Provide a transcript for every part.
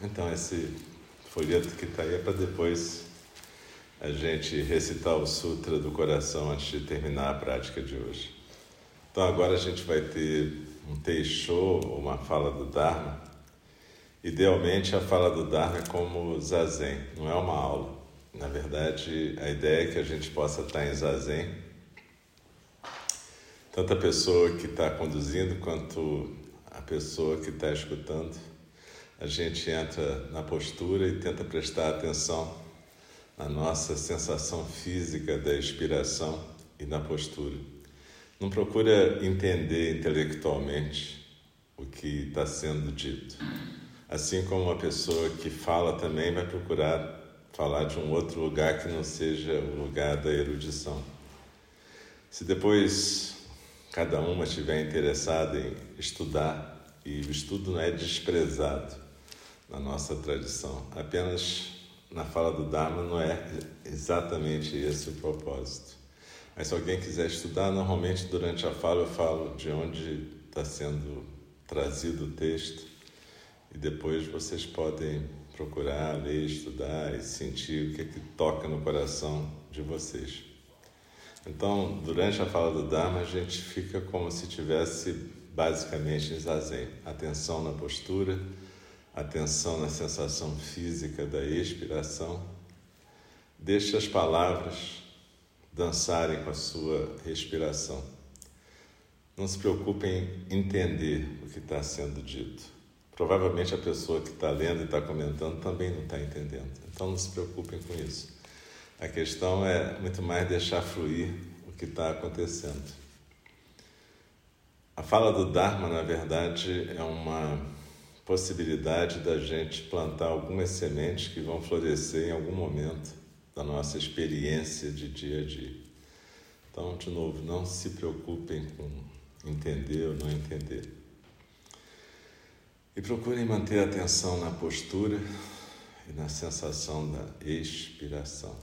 Então, esse folheto que está aí é para depois a gente recitar o Sutra do Coração antes de terminar a prática de hoje. Então, agora a gente vai ter um Teisho, uma fala do Dharma. Idealmente, a fala do Dharma é como Zazen, não é uma aula. Na verdade, a ideia é que a gente possa estar em Zazen, tanto a pessoa que está conduzindo quanto a pessoa que está escutando a gente entra na postura e tenta prestar atenção na nossa sensação física da expiração e na postura. Não procura entender intelectualmente o que está sendo dito. Assim como uma pessoa que fala também vai procurar falar de um outro lugar que não seja o lugar da erudição. Se depois cada uma estiver interessada em estudar, e o estudo não é desprezado, na nossa tradição. Apenas na fala do Dharma não é exatamente esse o propósito. Mas se alguém quiser estudar, normalmente durante a fala eu falo de onde está sendo trazido o texto e depois vocês podem procurar, ler, estudar e sentir o que, é que toca no coração de vocês. Então, durante a fala do Dharma, a gente fica como se tivesse basicamente em zazen, atenção na postura atenção na sensação física da expiração, deixe as palavras dançarem com a sua respiração. Não se preocupe em entender o que está sendo dito. Provavelmente a pessoa que está lendo e está comentando também não está entendendo. Então não se preocupem com isso. A questão é muito mais deixar fluir o que está acontecendo. A fala do Dharma, na verdade, é uma possibilidade da gente plantar algumas sementes que vão florescer em algum momento da nossa experiência de dia a dia. Então, de novo, não se preocupem com entender ou não entender. E procurem manter a atenção na postura e na sensação da expiração.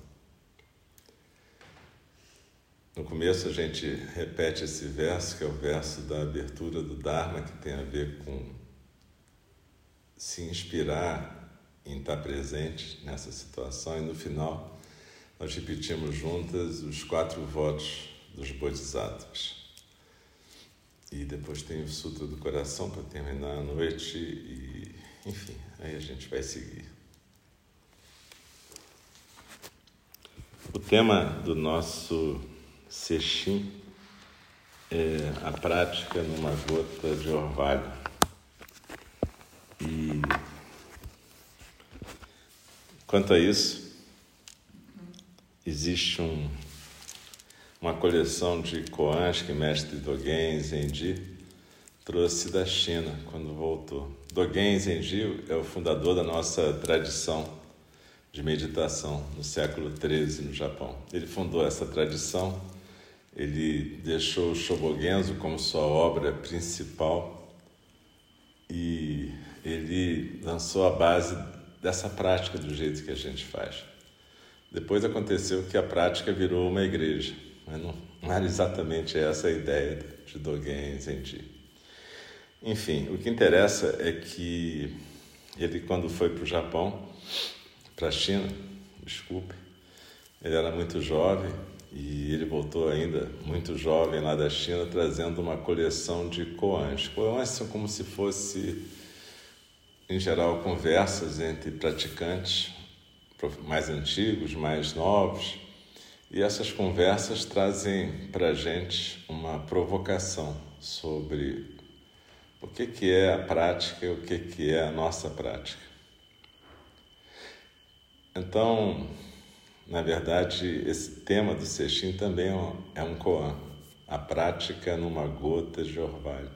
No começo a gente repete esse verso, que é o verso da abertura do Dharma, que tem a ver com se inspirar em estar presente nessa situação e no final nós repetimos juntas os quatro votos dos Bodhisattvas. E depois tem o Sutra do Coração para terminar a noite e, enfim, aí a gente vai seguir. O tema do nosso Sexim é a prática numa gota de orvalho. Quanto a isso, existe um, uma coleção de koans que mestre Dogen Zenji trouxe da China quando voltou. Dogen Zenji é o fundador da nossa tradição de meditação no século XIII no Japão. Ele fundou essa tradição, ele deixou o Shobogenzo como sua obra principal e ele lançou a base dessa prática do jeito que a gente faz. Depois aconteceu que a prática virou uma igreja, mas não, era exatamente essa a ideia de Dogen Zenji. Enfim, o que interessa é que ele, quando foi para o Japão, para a China, desculpe, ele era muito jovem e ele voltou ainda muito jovem lá da China, trazendo uma coleção de koans. Koans são como se fosse em geral, conversas entre praticantes mais antigos, mais novos, e essas conversas trazem para a gente uma provocação sobre o que, que é a prática e o que, que é a nossa prática. Então, na verdade, esse tema do Sextim também é um é koan, a prática numa gota de orvalho.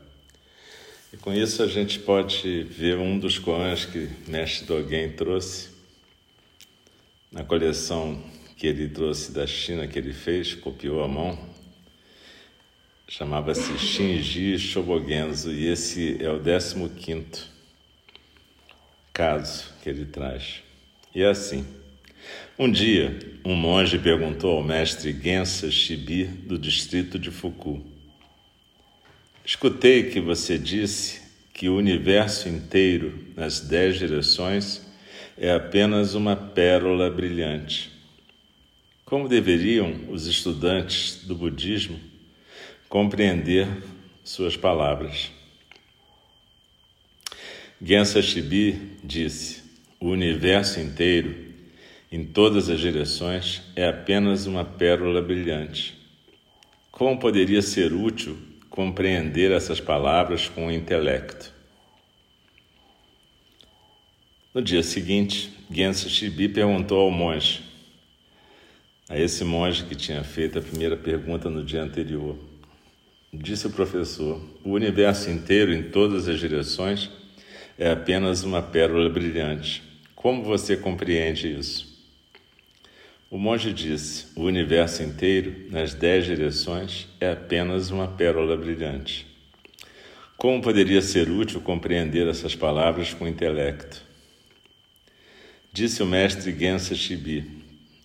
E com isso a gente pode ver um dos koans que Mestre Dogen trouxe na coleção que ele trouxe da China, que ele fez, copiou à mão, chamava-se Shinji Shobogenzo, e esse é o 15 caso que ele traz. E é assim. Um dia, um monge perguntou ao mestre Gensa Shibi, do distrito de Fuku: Escutei que você disse que o universo inteiro, nas dez direções, é apenas uma pérola brilhante. Como deveriam os estudantes do budismo compreender suas palavras? Gensa Shibi disse: O universo inteiro, em todas as direções, é apenas uma pérola brilhante. Como poderia ser útil compreender essas palavras com o intelecto. No dia seguinte, Gensa Shibi perguntou ao monge, a esse monge que tinha feito a primeira pergunta no dia anterior. Disse o professor: O universo inteiro, em todas as direções, é apenas uma pérola brilhante. Como você compreende isso? O monge disse: O universo inteiro, nas dez direções, é apenas uma pérola brilhante. Como poderia ser útil compreender essas palavras com intelecto? Disse o mestre Gensa Shibi: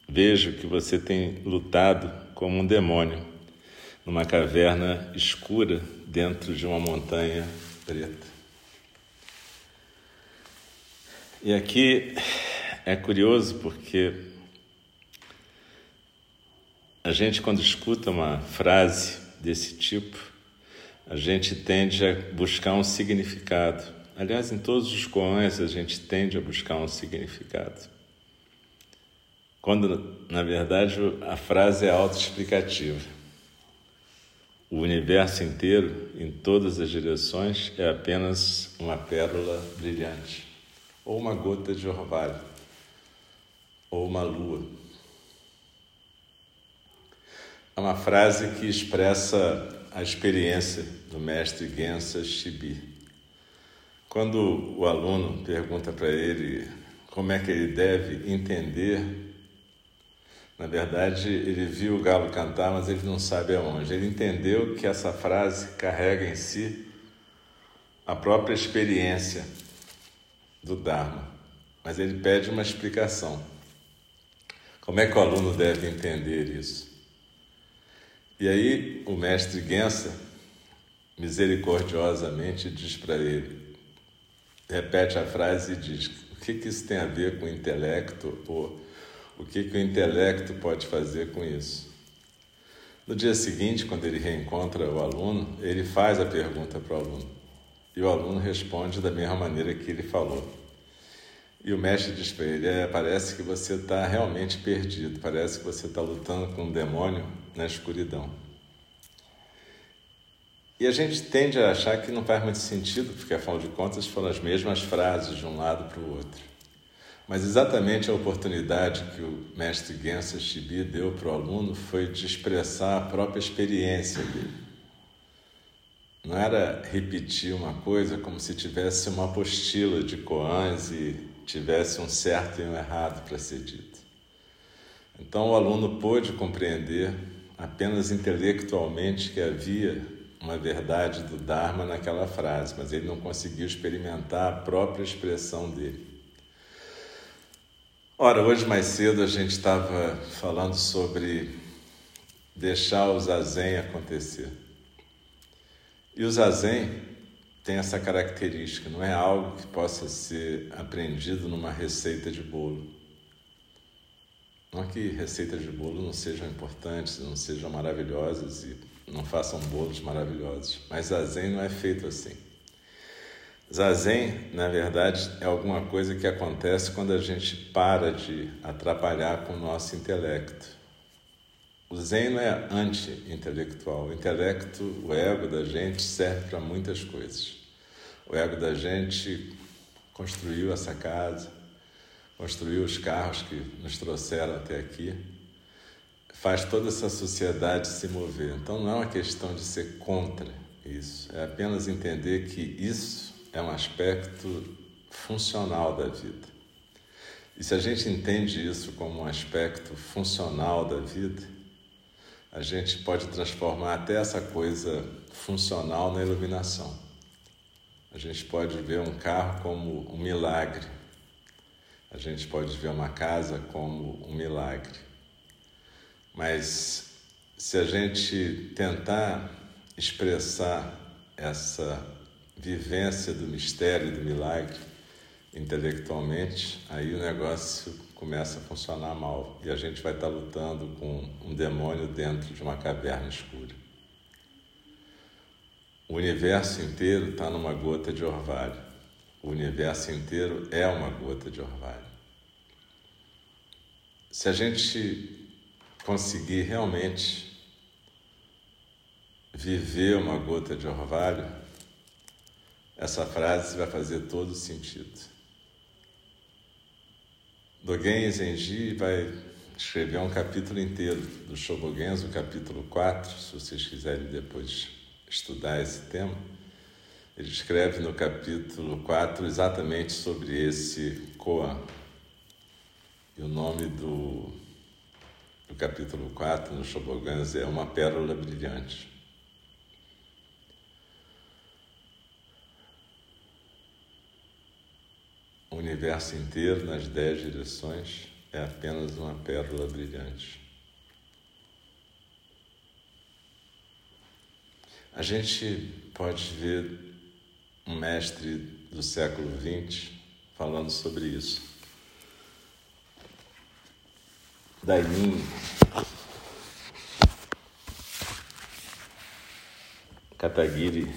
Vejo que você tem lutado como um demônio numa caverna escura dentro de uma montanha preta. E aqui é curioso porque a gente, quando escuta uma frase desse tipo, a gente tende a buscar um significado. Aliás, em todos os koans a gente tende a buscar um significado. Quando, na verdade, a frase é autoexplicativa. O universo inteiro, em todas as direções, é apenas uma pérola brilhante, ou uma gota de orvalho, ou uma lua. É uma frase que expressa a experiência do mestre Gensa Shibi. Quando o aluno pergunta para ele como é que ele deve entender, na verdade ele viu o galo cantar, mas ele não sabe aonde. Ele entendeu que essa frase carrega em si a própria experiência do Dharma, mas ele pede uma explicação. Como é que o aluno deve entender isso? E aí o mestre Gensa misericordiosamente diz para ele, repete a frase e diz: o que, que isso tem a ver com o intelecto ou o que, que o intelecto pode fazer com isso? No dia seguinte, quando ele reencontra o aluno, ele faz a pergunta para o aluno e o aluno responde da mesma maneira que ele falou. E o mestre diz para ele: é, parece que você está realmente perdido, parece que você está lutando com um demônio na escuridão. E a gente tende a achar que não faz muito sentido, porque afinal de contas foram as mesmas frases de um lado para o outro. Mas exatamente a oportunidade que o mestre Gensa Shibi deu para o aluno foi de expressar a própria experiência dele. Não era repetir uma coisa como se tivesse uma apostila de koans e tivesse um certo e um errado para ser dito. Então o aluno pôde compreender apenas intelectualmente que havia uma verdade do Dharma naquela frase, mas ele não conseguiu experimentar a própria expressão dele. Ora, hoje mais cedo a gente estava falando sobre deixar o zazen acontecer. E o zazen tem essa característica, não é algo que possa ser aprendido numa receita de bolo. Não é que receitas de bolo não sejam importantes, não sejam maravilhosas e não façam bolos maravilhosos, mas zazen não é feito assim. Zazen, na verdade, é alguma coisa que acontece quando a gente para de atrapalhar com o nosso intelecto. O Zen não é anti-intelectual. O intelecto, o ego da gente serve para muitas coisas. O ego da gente construiu essa casa, construiu os carros que nos trouxeram até aqui, faz toda essa sociedade se mover. Então não é uma questão de ser contra isso. É apenas entender que isso é um aspecto funcional da vida. E se a gente entende isso como um aspecto funcional da vida, a gente pode transformar até essa coisa funcional na iluminação. A gente pode ver um carro como um milagre. A gente pode ver uma casa como um milagre. Mas se a gente tentar expressar essa vivência do mistério e do milagre intelectualmente, aí o negócio começa a funcionar mal e a gente vai estar lutando com um demônio dentro de uma caverna escura. O universo inteiro está numa gota de orvalho. O universo inteiro é uma gota de orvalho. Se a gente conseguir realmente viver uma gota de orvalho, essa frase vai fazer todo sentido. Dogen Zenji vai escrever um capítulo inteiro do Shobogenzo, capítulo 4, se vocês quiserem depois estudar esse tema. Ele escreve no capítulo 4 exatamente sobre esse Koan. E o nome do, do capítulo 4 no Shobogenzo é Uma Pérola Brilhante. O universo inteiro, nas dez direções, é apenas uma pérola brilhante. A gente pode ver um mestre do século XX falando sobre isso. Dainin Katagiri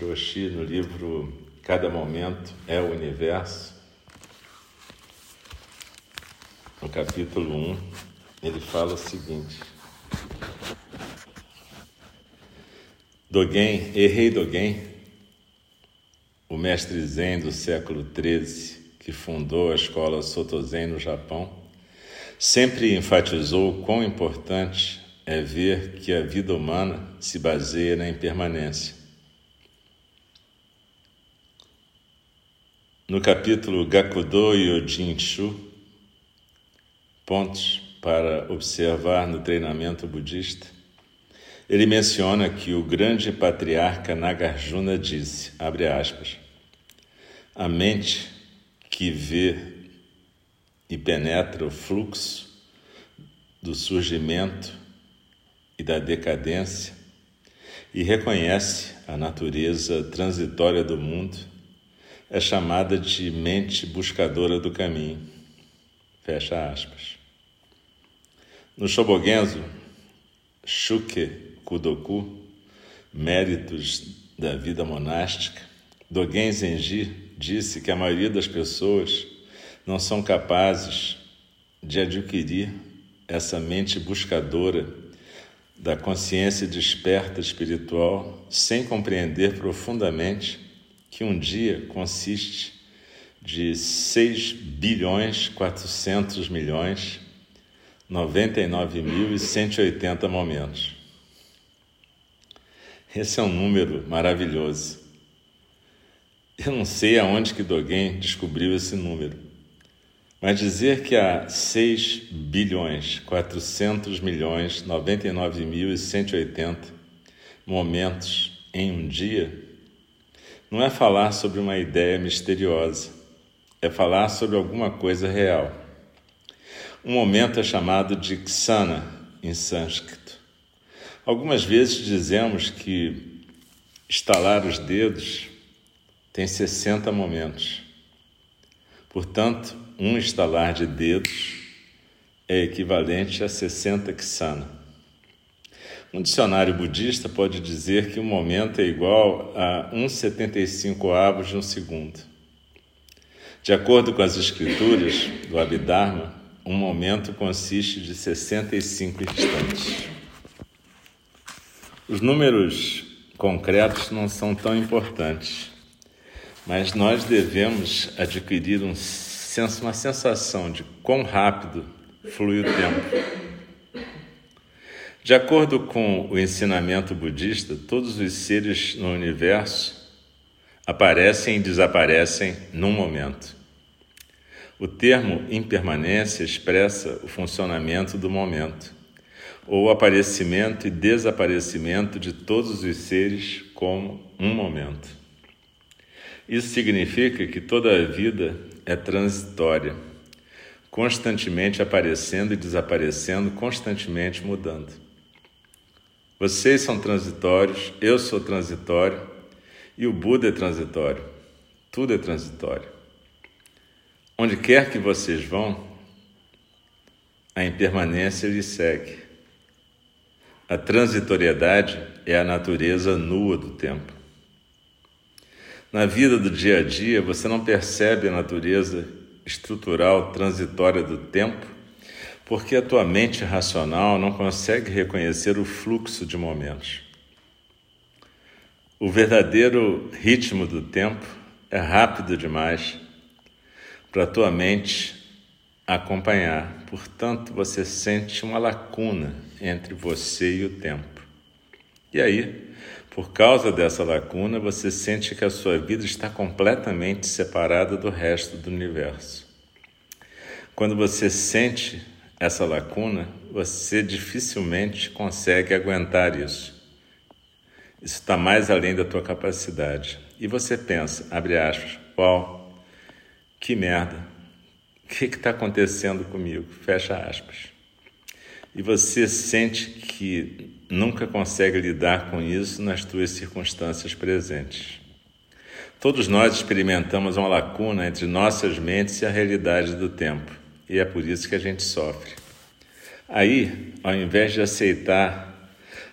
Roshi, no livro Cada Momento é o Universo, no capítulo 1, ele fala o seguinte: Dogen, Errei Dogen, o mestre Zen do século XIII, que fundou a escola Soto Zen no Japão, sempre enfatizou quão importante é ver que a vida humana se baseia na impermanência. No capítulo Gakudo Yojin-shu, pontos para observar no treinamento budista, ele menciona que o grande patriarca Nagarjuna disse, abre aspas, a mente que vê e penetra o fluxo do surgimento e da decadência e reconhece a natureza transitória do mundo é chamada de mente buscadora do caminho. Fecha aspas. No Shobogenzo, Shuke Kudoku, Méritos da Vida Monástica, Dogen Zenji disse que a maioria das pessoas não são capazes de adquirir essa mente buscadora da consciência desperta espiritual sem compreender profundamente que um dia consiste de 6 bilhões 400 milhões 99.180 momentos. Esse é um número maravilhoso. Eu não sei aonde que Dogen descobriu esse número, mas dizer que há 6 bilhões 400 milhões 99.180 momentos em um dia não é falar sobre uma ideia misteriosa, é falar sobre alguma coisa real. Um momento é chamado de ksana em sânscrito. Algumas vezes dizemos que estalar os dedos tem 60 momentos. Portanto, um estalar de dedos é equivalente a 60 ksana. Um dicionário budista pode dizer que um momento é igual a 1,75 avos de um segundo. De acordo com as escrituras do Abhidharma, um momento consiste de 65 instantes. Os números concretos não são tão importantes, mas nós devemos adquirir um uma sensação de quão rápido flui o tempo. De acordo com o ensinamento budista, todos os seres no universo aparecem e desaparecem num momento. O termo impermanência expressa o funcionamento do momento, ou o aparecimento e desaparecimento de todos os seres como um momento. Isso significa que toda a vida é transitória, constantemente aparecendo e desaparecendo, constantemente mudando. Vocês são transitórios, eu sou transitório e o Buda é transitório. Tudo é transitório. Onde quer que vocês vão, a impermanência lhes segue. A transitoriedade é a natureza nua do tempo. Na vida do dia a dia, você não percebe a natureza estrutural transitória do tempo, porque a tua mente racional não consegue reconhecer o fluxo de momentos. O verdadeiro ritmo do tempo é rápido demais para a tua mente acompanhar. Portanto, você sente uma lacuna entre você e o tempo. E aí, por causa dessa lacuna, você sente que a sua vida está completamente separada do resto do universo. Quando você sente essa lacuna, você dificilmente consegue aguentar isso. Isso está mais além da tua capacidade. E você pensa, abre aspas, uau, que merda, o que está acontecendo comigo? Fecha aspas. E você sente que nunca consegue lidar com isso nas tuas circunstâncias presentes. Todos nós experimentamos uma lacuna entre nossas mentes e a realidade do tempo, e é por isso que a gente sofre. Aí, ao invés de aceitar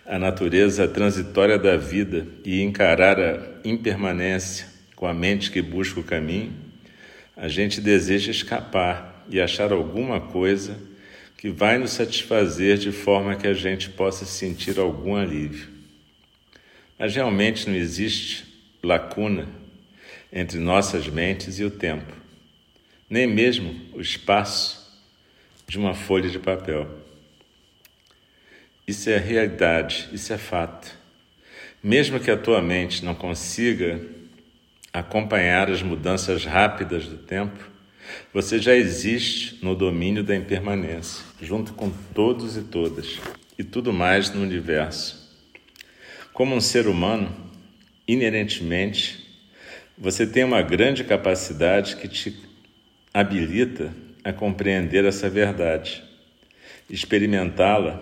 a natureza transitória da vida e encarar a impermanência com a mente que busca o caminho, a gente deseja escapar e achar alguma coisa que vai nos satisfazer de forma que a gente possa sentir algum alívio. Mas realmente não existe lacuna entre nossas mentes e o tempo, nem mesmo o espaço de uma folha de papel. Isso é realidade, isso é fato. Mesmo que a tua mente não consiga acompanhar as mudanças rápidas do tempo, você já existe no domínio da impermanência, junto com todos e todas, e tudo mais no universo. Como um ser humano, inerentemente, você tem uma grande capacidade que te habilita a compreender essa verdade, experimentá-la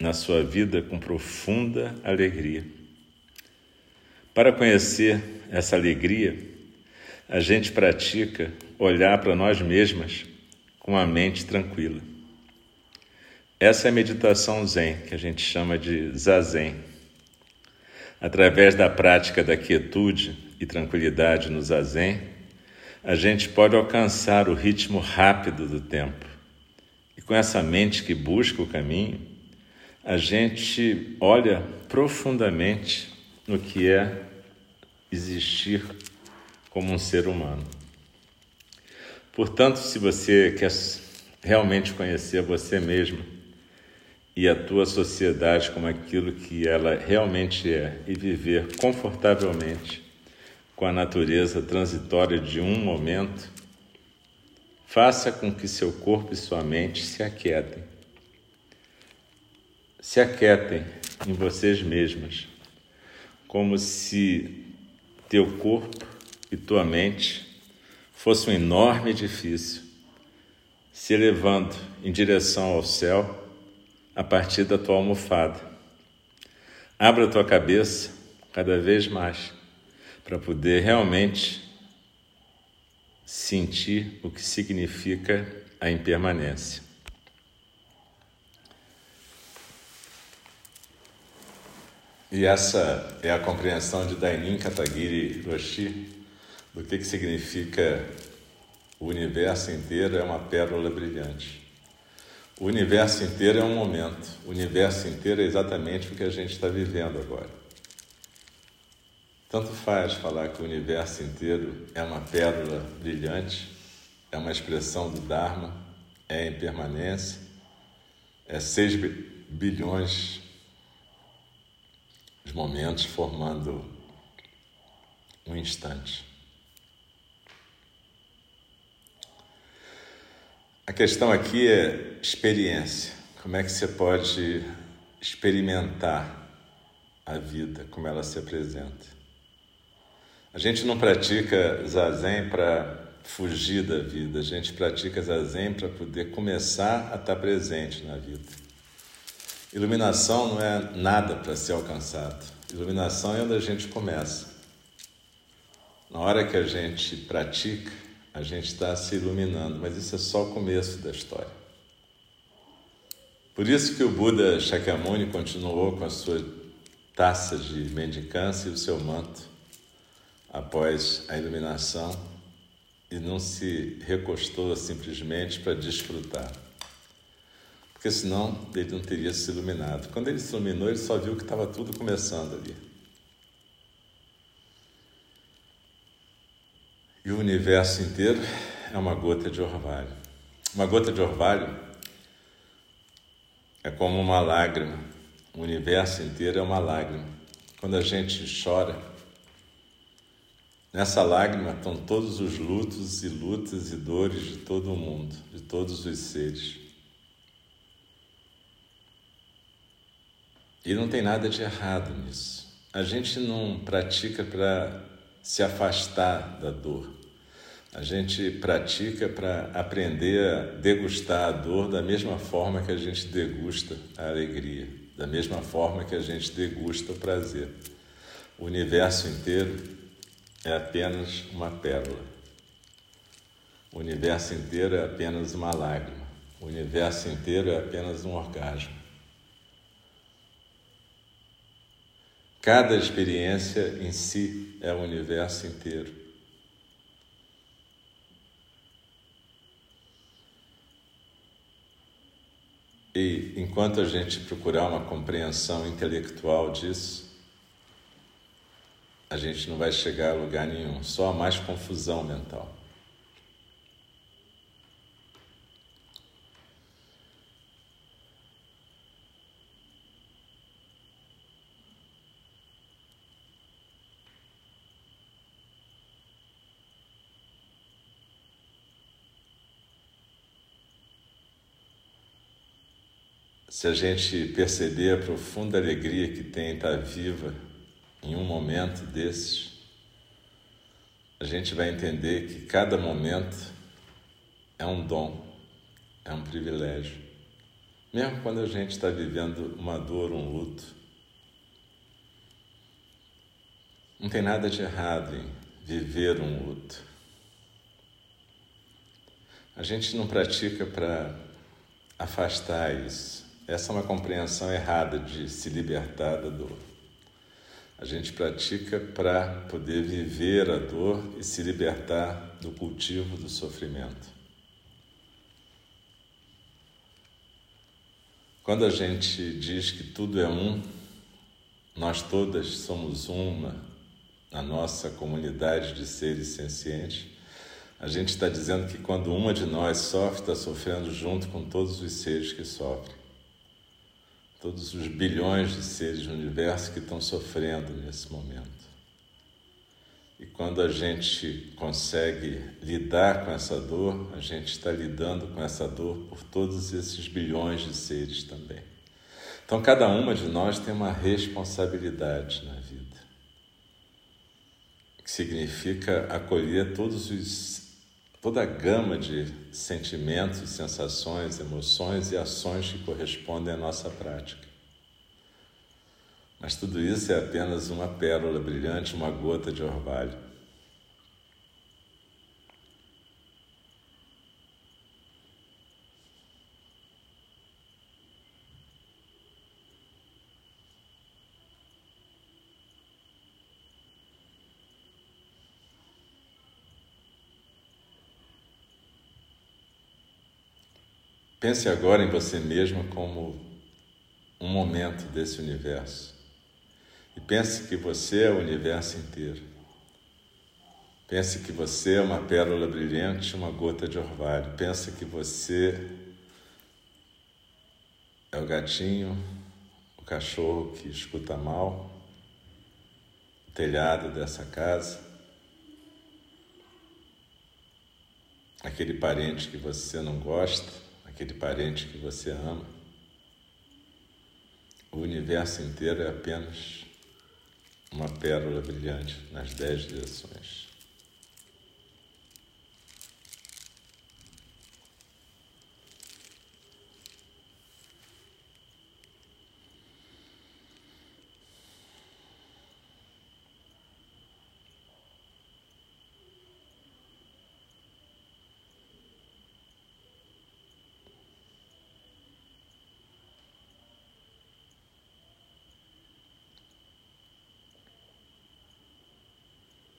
na sua vida com profunda alegria. Para conhecer essa alegria, a gente pratica olhar para nós mesmas com a mente tranquila. Essa é a meditação Zen, que a gente chama de Zazen. Através da prática da quietude e tranquilidade no Zazen, a gente pode alcançar o ritmo rápido do tempo. E com essa mente que busca o caminho, a gente olha profundamente no que é existir como um ser humano. Portanto, se você quer realmente conhecer você mesmo e a tua sociedade como aquilo que ela realmente é e viver confortavelmente com a natureza transitória de um momento, faça com que seu corpo e sua mente se aquietem. Se aquietem em vocês mesmas, como se teu corpo e tua mente fosse um enorme edifício se elevando em direção ao céu a partir da tua almofada. Abra a tua cabeça cada vez mais para poder realmente sentir o que significa a impermanência. E essa é a compreensão de Dainin Katagiri Roshi do que, que significa o universo inteiro é uma pérola brilhante. O universo inteiro é um momento, o universo inteiro é exatamente o que a gente está vivendo agora. Tanto faz falar que o universo inteiro é uma pérola brilhante, é uma expressão do Dharma, é impermanência, é seis bilhões de momentos formando um instante. A questão aqui é experiência. Como é que você pode experimentar a vida como ela se apresenta? A gente não pratica zazen para fugir da vida, a gente pratica zazen para poder começar a estar presente na vida. Iluminação não é nada para ser alcançado. Iluminação é onde a gente começa. Na hora que a gente pratica, a gente está se iluminando, mas isso é só o começo da história. Por isso que o Buda Shakyamuni continuou com a sua taça de mendicância e o seu manto após a iluminação e não se recostou simplesmente para desfrutar. Porque senão ele não teria se iluminado. Quando ele se iluminou, ele só viu que estava tudo começando ali. E o universo inteiro é uma gota de orvalho. Uma gota de orvalho é como uma lágrima. O universo inteiro é uma lágrima. Quando a gente chora, nessa lágrima estão todos os lutos e lutas e dores de todo o mundo, de todos os seres. E não tem nada de errado nisso. A gente não pratica para se afastar da dor. A gente pratica para aprender a degustar a dor da mesma forma que a gente degusta a alegria, da mesma forma que a gente degusta o prazer. O universo inteiro é apenas uma pérola. O universo inteiro é apenas uma lágrima. O universo inteiro é apenas um orgasmo. Cada experiência em si é o universo inteiro. E enquanto a gente procurar uma compreensão intelectual disso, a gente não vai chegar a lugar nenhum, só mais confusão mental. Se a gente perceber a profunda alegria que tem em estar viva em um momento desses, a gente vai entender que cada momento é um dom, é um privilégio. Mesmo quando a gente está vivendo uma dor, um luto. Não tem nada de errado em viver um luto. A gente não pratica para afastar isso. Essa é uma compreensão errada de se libertar da dor. A gente pratica para poder viver a dor e se libertar do cultivo do sofrimento. Quando a gente diz que tudo é um, nós todas somos uma na nossa comunidade de seres sencientes, a gente está dizendo que quando uma de nós sofre, está sofrendo junto com todos os seres que sofrem todos os bilhões de seres no universo que estão sofrendo nesse momento. E quando a gente consegue lidar com essa dor, a gente está lidando com essa dor por todos esses bilhões de seres também. Então, cada uma de nós tem uma responsabilidade na vida, que significa acolher todos os, toda a gama de sentimentos, sensações, emoções e ações que correspondem à nossa prática. Mas tudo isso é apenas uma pérola brilhante, uma gota de orvalho. Pense agora em você mesmo como um momento desse universo. E pense que você é o universo inteiro. Pense que você é uma pérola brilhante, uma gota de orvalho. Pense que você é o gatinho, o cachorro que escuta mal, o telhado dessa casa, aquele parente que você não gosta, aquele parente que você ama. O universo inteiro é apenas uma pérola brilhante nas dez direções.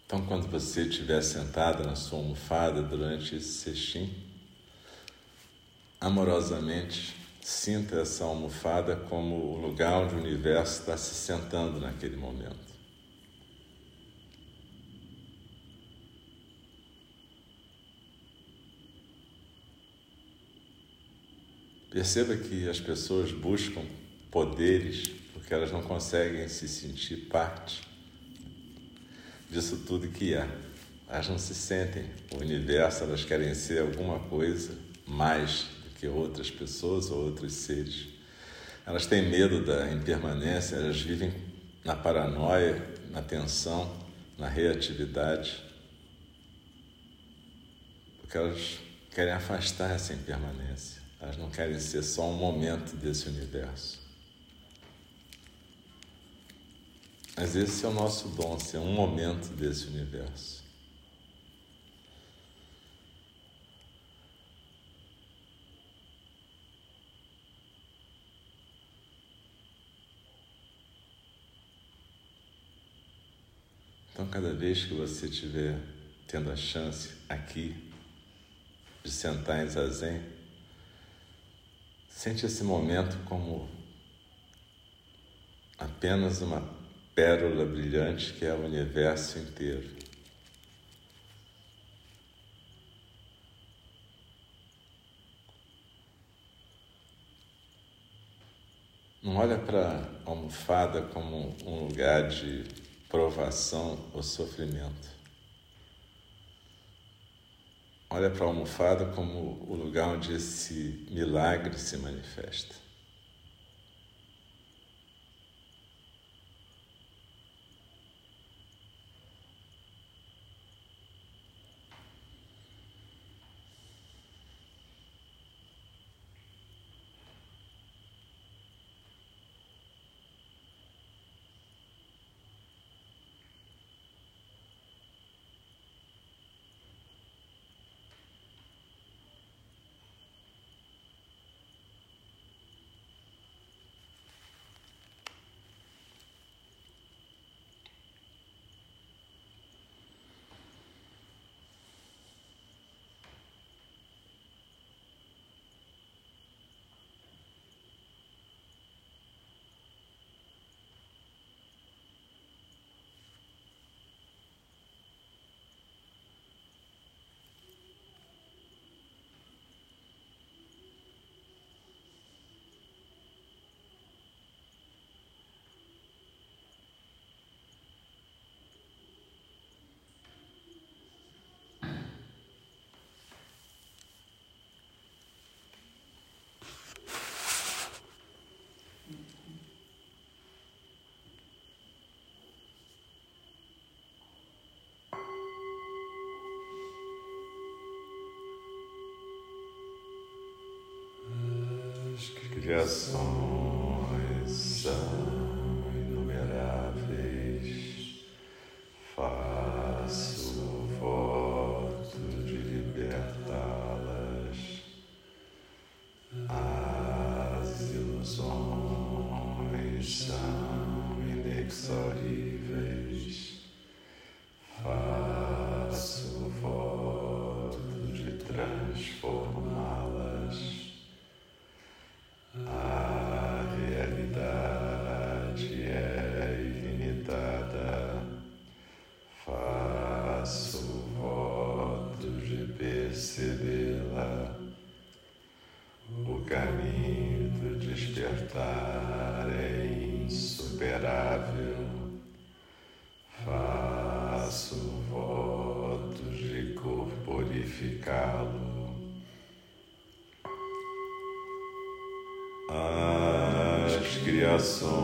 Então, quando você estiver sentado na sua almofada durante esse sextim, amorosamente sinta essa almofada como o lugar onde o universo está se sentando naquele momento. Perceba que as pessoas buscam poderes porque elas não conseguem se sentir parte disso tudo que é. Elas não se sentem o universo, elas querem ser alguma coisa mais do que outras pessoas ou outros seres. Elas têm medo da impermanência, elas vivem na paranoia, na tensão, na reatividade, porque elas querem afastar essa impermanência. Elas não querem ser só um momento desse universo. Mas esse é o nosso dom, ser um momento desse universo. Então, cada vez que você estiver tendo a chance aqui de sentar em zazen, sente esse momento como apenas uma pérola brilhante que é o universo inteiro. Não olha para a almofada como um lugar de provação ou sofrimento. Olha para a almofada como o lugar onde esse milagre se manifesta. Criações percebê-la. O caminho do despertar é insuperável. Faço votos de corporificá-lo. As criações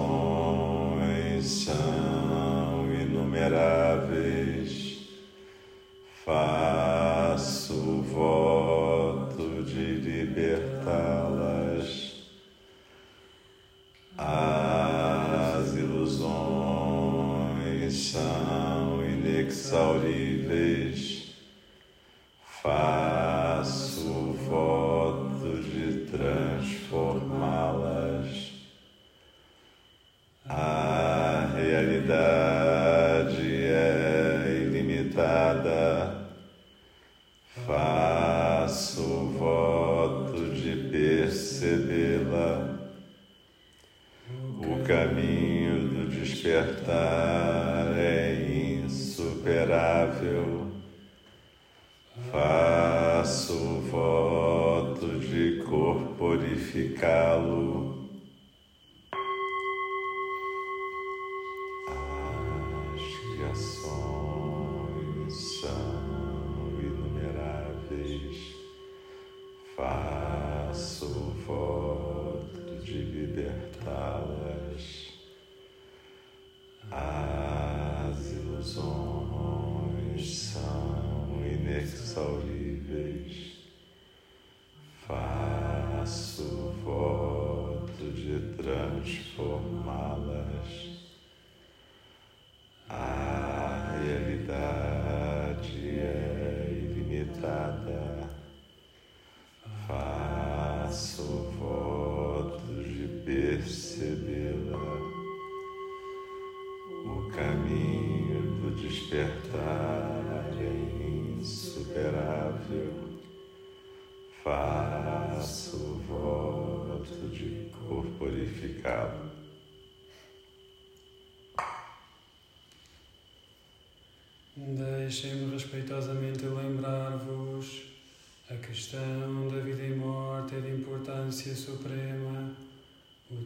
the ilimitada. Faço voto de percebê-la. O caminho do despertar é insuperável. Faço voto de corporificá-lo. Deixem-me respeitosamente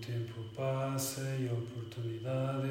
tempo passa e a oportunidade